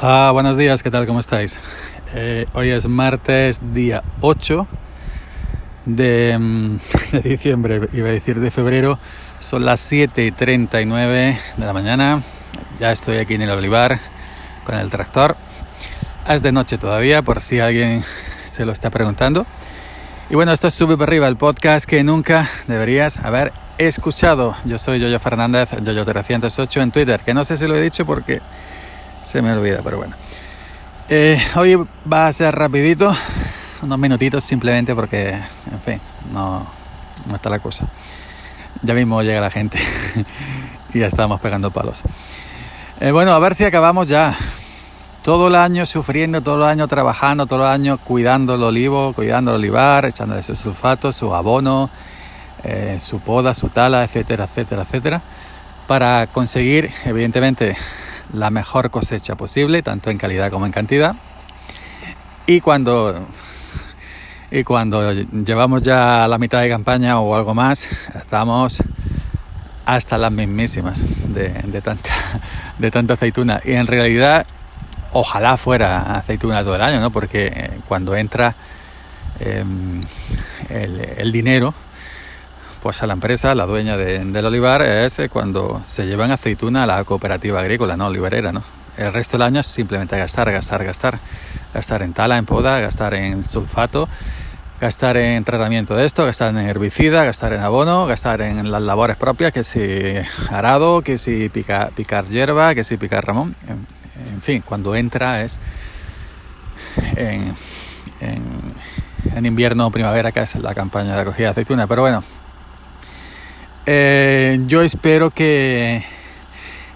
Ah, buenos días, ¿qué tal? ¿Cómo estáis? Eh, hoy es martes, día 8 de, mm, de, diciembre, iba a decir de febrero. Son las 7 y 39 de la mañana. Ya estoy aquí en el olivar con el tractor. Es de noche todavía, por si alguien se lo está preguntando. Y bueno, esto es Sube para arriba, el podcast que nunca deberías haber escuchado. Yo soy Yoyo Fernández, Yoyo308 en Twitter, que no sé si lo he dicho porque se me olvida, pero bueno. Eh, hoy va a ser rapidito, unos minutitos simplemente porque, en fin, no, no está la cosa. Ya mismo llega la gente y ya estamos pegando palos. Eh, bueno, a ver si acabamos ya. Todo el año sufriendo, todo el año trabajando, todo el año cuidando el olivo, cuidando el olivar, echándole su sulfato, su abono, eh, su poda, su tala, etcétera, etcétera, etcétera, para conseguir, evidentemente, la mejor cosecha posible, tanto en calidad como en cantidad. Y cuando, y cuando llevamos ya la mitad de campaña o algo más, estamos hasta las mismísimas de, de, tanta, de tanta aceituna. Y en realidad, ojalá fuera aceituna todo el año, ¿no? Porque eh, cuando entra el, el dinero, pues a la empresa, la dueña de, del olivar, es eh, cuando se llevan aceituna a la cooperativa agrícola, no olivarera, ¿no? El resto del año es simplemente gastar, gastar, gastar. Gastar en tala, en poda, gastar en sulfato, gastar en tratamiento de esto, gastar en herbicida, gastar en abono, gastar en las labores propias, que si arado, que si pica, picar hierba, que si picar ramón. En, fin, cuando entra es en, en, en invierno o primavera, que es la campaña de acogida de aceituna. Pero bueno, eh, yo espero que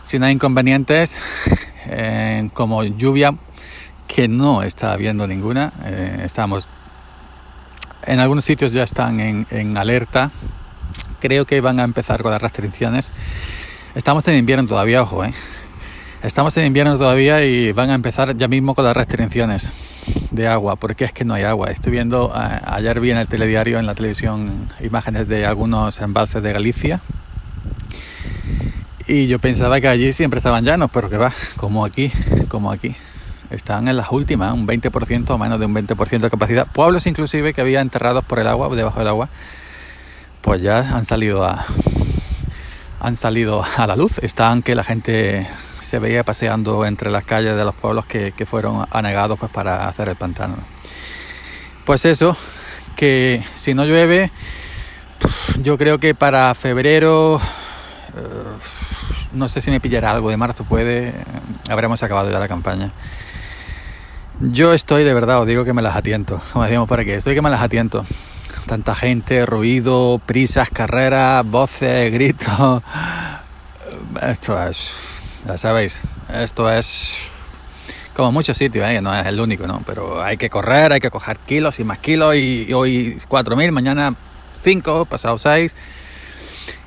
si no hay inconvenientes, eh, como lluvia, que no está habiendo ninguna, eh, estamos en algunos sitios ya están en, en, alerta. Creo que van a empezar con las restricciones. Estamos en invierno todavía, ojo, ¿eh? Estamos en invierno todavía y van a empezar ya mismo con las restricciones de agua, porque es que no hay agua. Estoy viendo, ayer vi en el telediario, en la televisión, imágenes de algunos embalses de Galicia. Y yo pensaba que allí siempre estaban llanos, pero que va, como aquí, como aquí. Están en las últimas, un 20% o menos de un 20% de capacidad. Pueblos inclusive que había enterrados por el agua, debajo del agua, pues ya han salido a, han salido a la luz. Están que la gente se veía paseando entre las calles de los pueblos que, que fueron anegados pues, para hacer el pantano. Pues eso, que si no llueve, yo creo que para febrero, no sé si me pillará algo de marzo, puede, habremos acabado ya la campaña. Yo estoy de verdad, os digo que me las atiento, como decíamos por aquí, estoy que me las atiento. Tanta gente, ruido, prisas, carreras, voces, gritos. Esto es ya sabéis, esto es como muchos sitios, ¿eh? no es el único, ¿no? Pero hay que correr, hay que coger kilos y más kilos y, y hoy 4.000, mañana 5, pasado 6.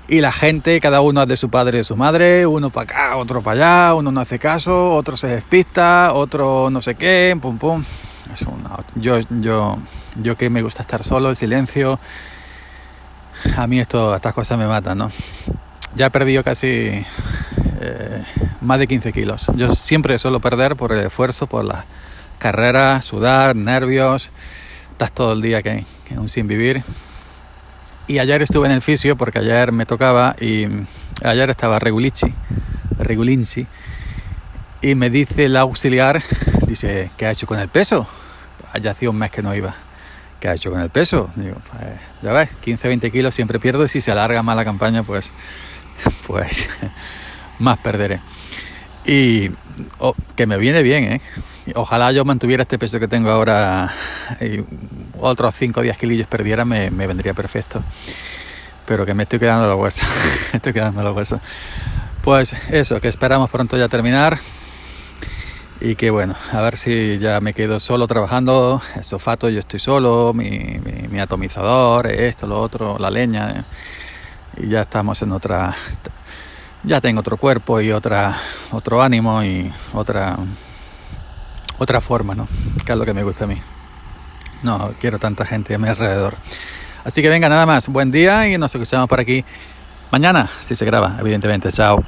Y la gente, cada uno es de su padre y de su madre, uno para acá, otro para allá, uno no hace caso, otro se despista, otro no sé qué, pum pum. Es una, yo, yo, yo que me gusta estar solo, el silencio, a mí esto, estas cosas me matan, ¿no? Ya he perdido casi eh, más de 15 kilos. Yo siempre suelo perder por el esfuerzo, por la carrera, sudar, nervios. Estás todo el día que, que un sin vivir. Y ayer estuve en el fisio porque ayer me tocaba y ayer estaba Regulici, Regulinci, y me dice el auxiliar, dice, ¿qué ha hecho con el peso? Allá hacía un mes que no iba. ¿Qué ha hecho con el peso? Digo, pues, ya ves, 15-20 kilos siempre pierdo y si se alarga más la campaña, pues, pues más perderé. Y oh, que me viene bien, ¿eh? Ojalá yo mantuviera este peso que tengo ahora y otros 5 o 10 kilillos perdiera, me, vendría perfecto. Pero que me estoy quedando los huesos. estoy quedando los huesos. Pues eso, que esperamos pronto ya terminar. Y que bueno, a ver si ya me quedo solo trabajando. El sofato, yo estoy solo, mi, mi, mi atomizador, esto, lo otro, la leña. ¿eh? Y ya estamos en otra ya tengo otro cuerpo y otra, otro ánimo y otra, otra forma, ¿no? Que es lo que me gusta a mí. No quiero tanta gente a mi alrededor. Así que venga, nada más. Buen día y nos escuchamos por aquí mañana, si se graba, evidentemente. Chao.